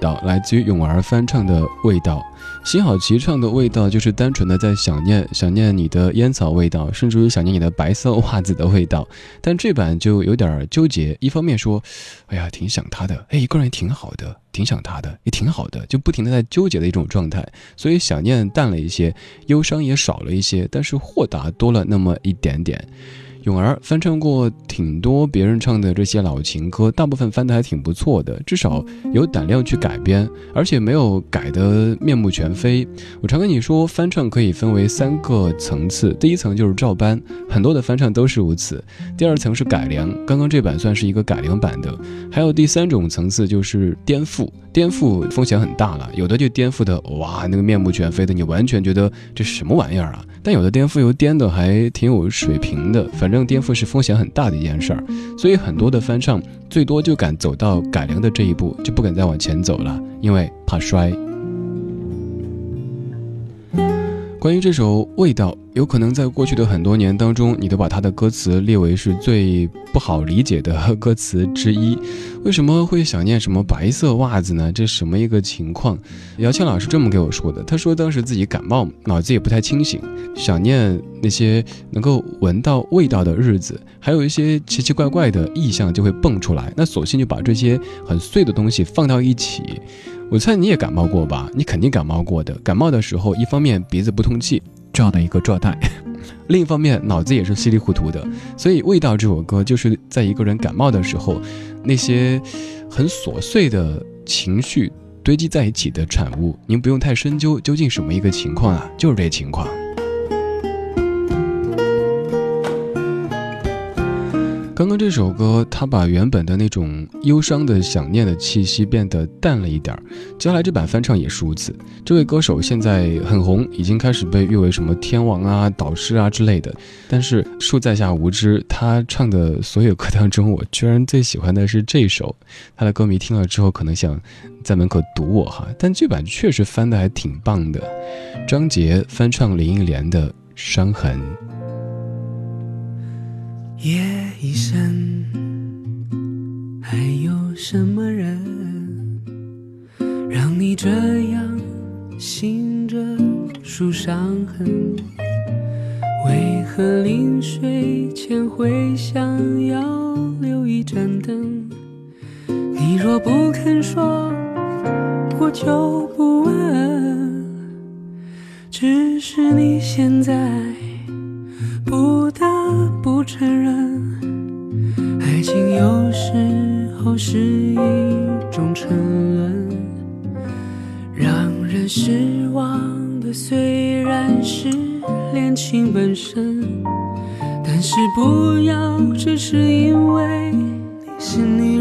道来自于泳儿翻唱的味道，新好齐唱的味道就是单纯的在想念想念你的烟草味道，甚至于想念你的白色袜子的味道。但这版就有点纠结，一方面说，哎呀挺想他的，哎一个人也挺好的，挺想他的也挺好的，就不停的在纠结的一种状态。所以想念淡了一些，忧伤也少了一些，但是豁达多了那么一点点。咏儿翻唱过挺多别人唱的这些老情歌，大部分翻的还挺不错的，至少有胆量去改编，而且没有改得面目全非。我常跟你说，翻唱可以分为三个层次，第一层就是照搬，很多的翻唱都是如此；第二层是改良，刚刚这版算是一个改良版的；还有第三种层次就是颠覆，颠覆风险很大了，有的就颠覆的哇，那个面目全非的，你完全觉得这什么玩意儿啊？但有的颠覆又颠的还挺有水平的，反反正颠覆是风险很大的一件事儿，所以很多的翻唱最多就敢走到改良的这一步，就不敢再往前走了，因为怕摔。关于这首《味道》，有可能在过去的很多年当中，你都把它的歌词列为是最不好理解的歌词之一。为什么会想念什么白色袜子呢？这什么一个情况？姚谦老师这么给我说的。他说当时自己感冒，脑子也不太清醒，想念那些能够闻到味道的日子，还有一些奇奇怪怪的意象就会蹦出来。那索性就把这些很碎的东西放到一起。我猜你也感冒过吧？你肯定感冒过的。感冒的时候，一方面鼻子不通气，这样的一个状态，另一方面脑子也是稀里糊涂的。所以《味道》这首歌就是在一个人感冒的时候，那些很琐碎的情绪堆积在一起的产物。您不用太深究究竟什么一个情况啊，就是这情况。刚刚这首歌，他把原本的那种忧伤的、想念的气息变得淡了一点儿。接下来这版翻唱也是如此。这位歌手现在很红，已经开始被誉为什么天王啊、导师啊之类的。但是恕在下无知，他唱的所有歌当中，我居然最喜欢的是这首。他的歌迷听了之后可能想在门口堵我哈，但这版确实翻的还挺棒的。张杰翻唱林忆莲的《伤痕》。夜已深，还有什么人让你这样醒着数伤痕？为何临睡前会想要留一盏灯？你若不肯说，我就不问。只是你现在。承认，爱情有时候是一种沉沦。让人失望的虽然是恋情本身，但是不要只是因为你是女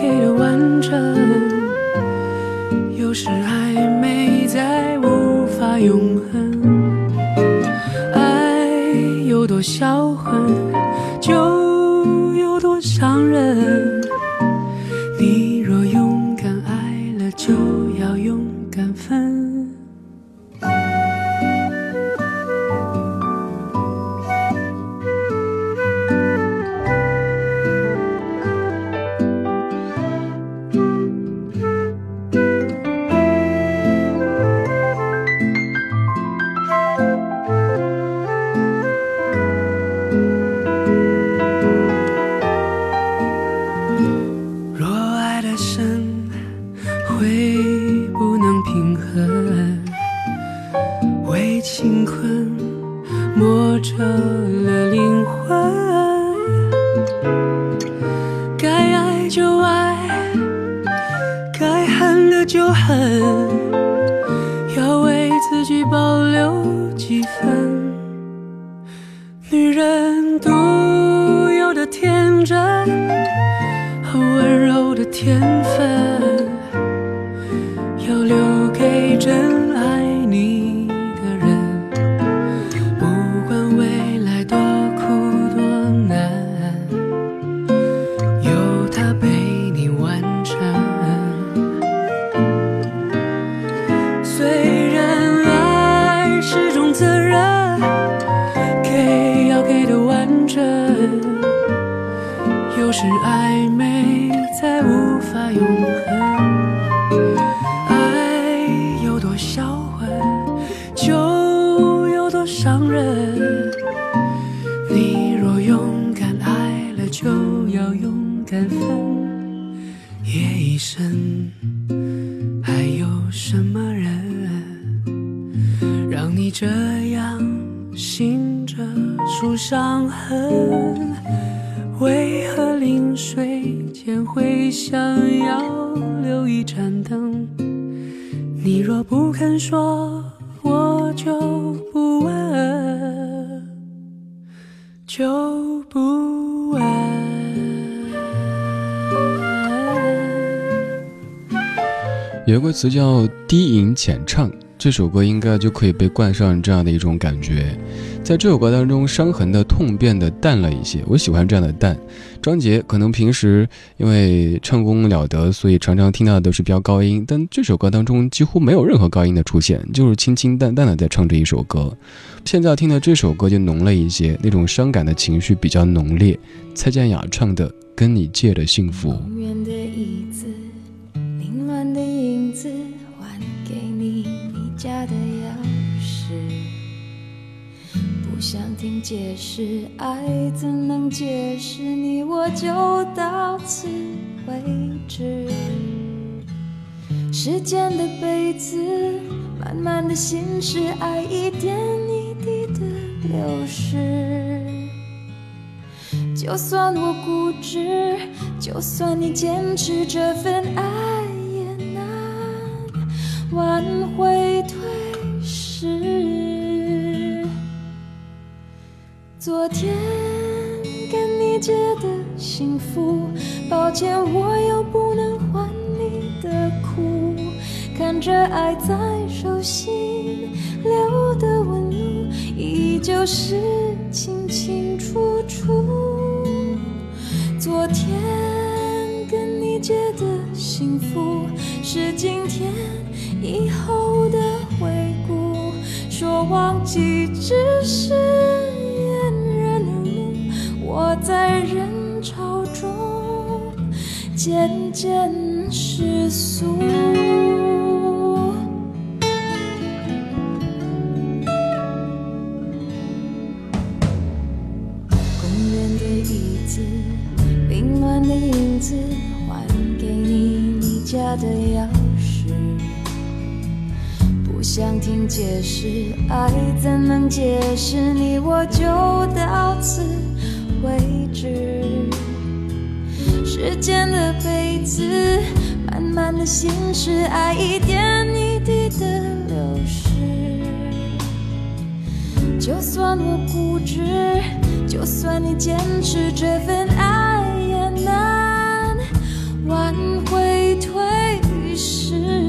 给的完整，有时暧昧在无法永恒，爱有多销魂。天会想要留一盏灯。你若不肯说我就不问就不问。有一个词叫低吟浅唱这首歌应该就可以被冠上这样的一种感觉。在这首歌当中，伤痕的痛变得淡了一些。我喜欢这样的淡。张杰可能平时因为唱功了得，所以常常听到的都是飙高音，但这首歌当中几乎没有任何高音的出现，就是清清淡淡的在唱这一首歌。现在听的这首歌就浓了一些，那种伤感的情绪比较浓烈。蔡健雅唱的《跟你借的幸福》。不想听解释，爱怎能解释？你我就到此为止。时间的杯子，慢慢的心事，爱一点一滴的流失。就算我固执，就算你坚持，这份爱也难。挽回昨天跟你借的幸福，抱歉我又不能还你的苦。看着爱在手心留的纹路，依旧是清清楚楚。昨天跟你借的幸福，是今天。以后的回顾，说忘记只是。我在人潮中渐渐失速。公园的椅子，凌乱的影子，还给你你家的钥匙。不想听解释，爱怎能解释？你我就到此为止。时间的杯子，慢慢的心事，爱一点一滴的流失。就算我固执，就算你坚持，这份爱也难挽回退时。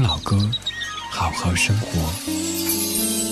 听老歌，好好生活。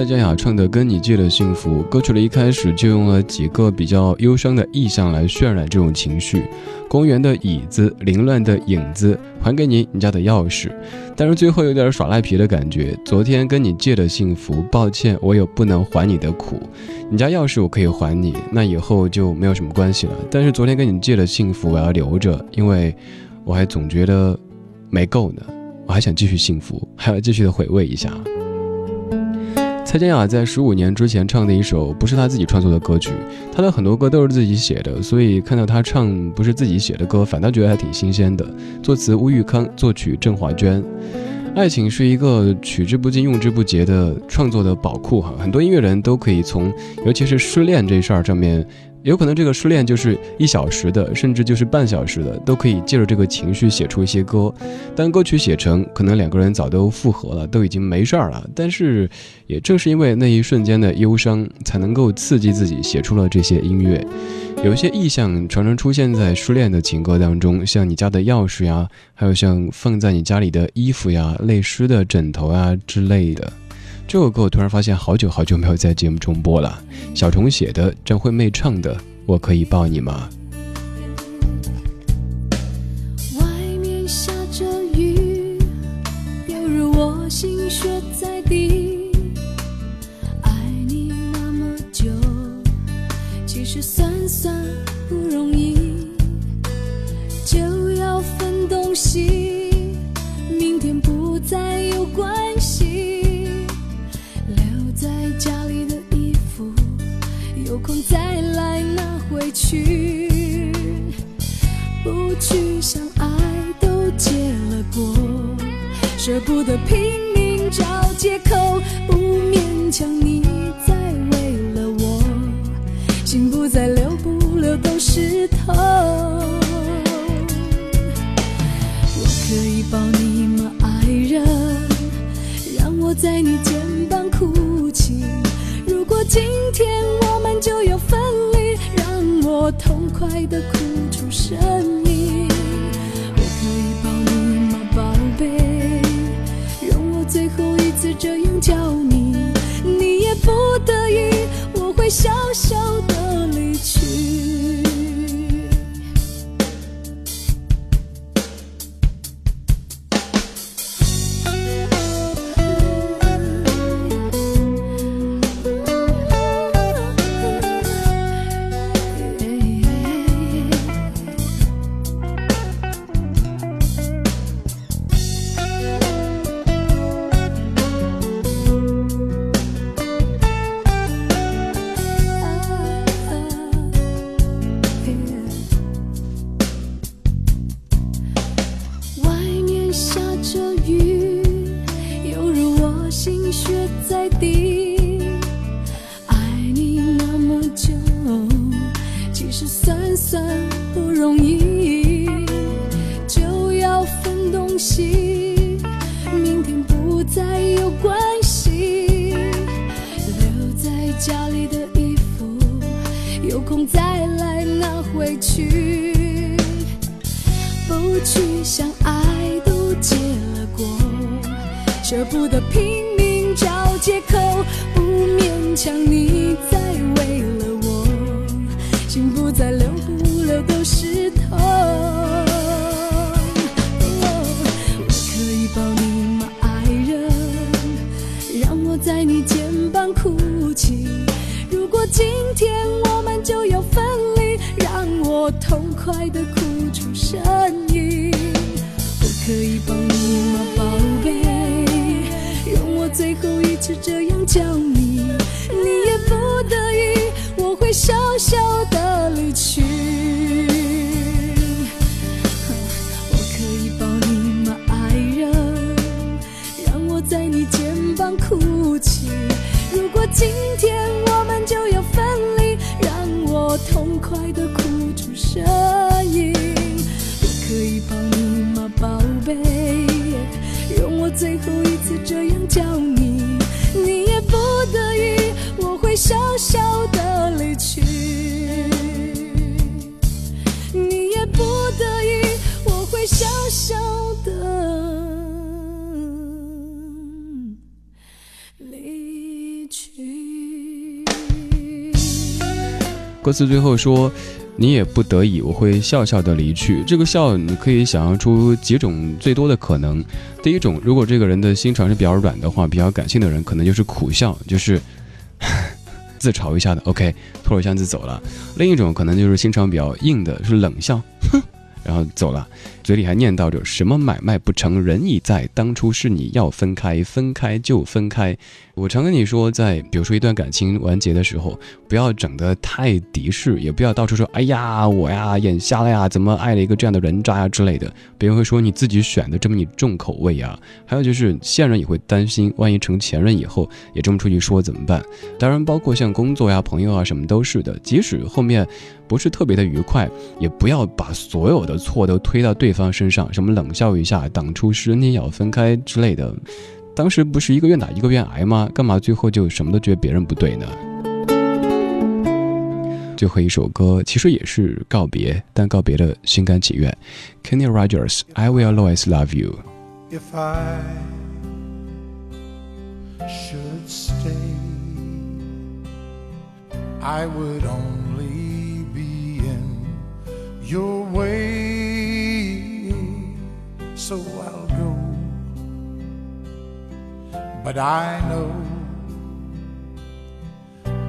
蔡健雅唱的《跟你借了幸福》歌曲的一开始就用了几个比较忧伤的意象来渲染这种情绪：公园的椅子、凌乱的影子、还给你你家的钥匙。但是最后有点耍赖皮的感觉。昨天跟你借的幸福，抱歉，我有不能还你的苦。你家钥匙我可以还你，那以后就没有什么关系了。但是昨天跟你借的幸福我要留着，因为我还总觉得没够呢，我还想继续幸福，还要继续的回味一下。蔡健雅在十五年之前唱的一首不是她自己创作的歌曲，她的很多歌都是自己写的，所以看到她唱不是自己写的歌，反倒觉得还挺新鲜的。作词乌玉康，作曲郑华娟。爱情是一个取之不尽、用之不竭的创作的宝库哈，很多音乐人都可以从，尤其是失恋这事儿上面。有可能这个失恋就是一小时的，甚至就是半小时的，都可以借着这个情绪写出一些歌。当歌曲写成，可能两个人早都复合了，都已经没事儿了。但是，也正是因为那一瞬间的忧伤，才能够刺激自己写出了这些音乐。有一些意象常常出现在失恋的情歌当中，像你家的钥匙呀，还有像放在你家里的衣服呀、泪湿的枕头啊之类的。这首歌我突然发现，好久好久没有在节目中播了。小虫写的，张惠妹唱的，《我可以抱你吗》。再来拿回去。不去想爱都结了果，舍不得拼命找借口，不勉强你再为了我，心不再留不留都是痛。我可以抱你吗，爱人？让我在你肩膀哭泣。如果今天，我痛快的哭。不去，不去想爱都结了果舍不得拼命找借口，不勉强你再为了我，心不再留不留都湿透。我可以抱你吗，爱人？让我在你肩膀哭泣。如果今天后一次这样词最后说。你也不得已，我会笑笑的离去。这个笑，你可以想象出几种最多的可能。第一种，如果这个人的心肠是比较软的话，比较感性的人，可能就是苦笑，就是 自嘲一下的。OK，拖着箱子走了。另一种可能就是心肠比较硬的，是冷笑，哼，然后走了。嘴里还念叨着什么买卖不成仁义在，当初是你要分开，分开就分开。我常跟你说，在比如说一段感情完结的时候，不要整得太敌视，也不要到处说哎呀我呀眼瞎了呀，怎么爱了一个这样的人渣呀之类的。别人会说你自己选的这么你重口味呀。还有就是现任也会担心，万一成前任以后也这么出去说怎么办？当然包括像工作呀、朋友啊什么都是的。即使后面不是特别的愉快，也不要把所有的错都推到对方。方身上，什么冷笑一下，挡出是你要分开之类的，当时不是一个愿打一个愿挨吗？干嘛最后就什么都觉得别人不对呢？最后一首歌其实也是告别，但告别的心甘情愿。Kenny Rogers，I will always love you。If I should stay, I would only be in your way. So I'll go. But I know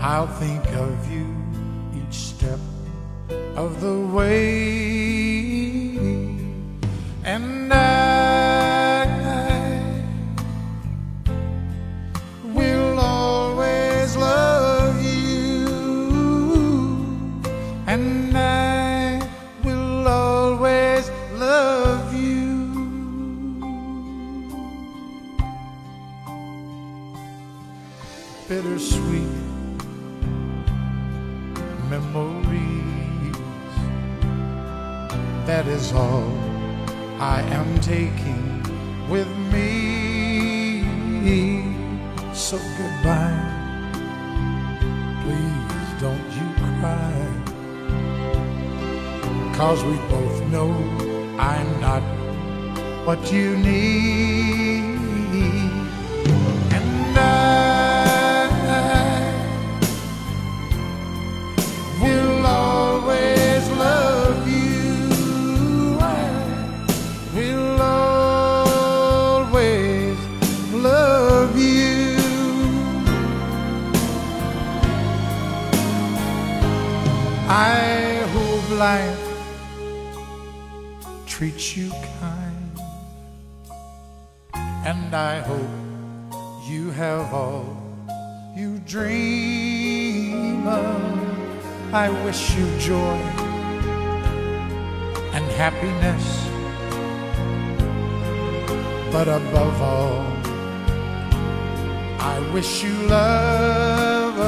I'll think of you each step of the way. And I and I hope you have all you dream of. I wish you joy and happiness, but above all, I wish you love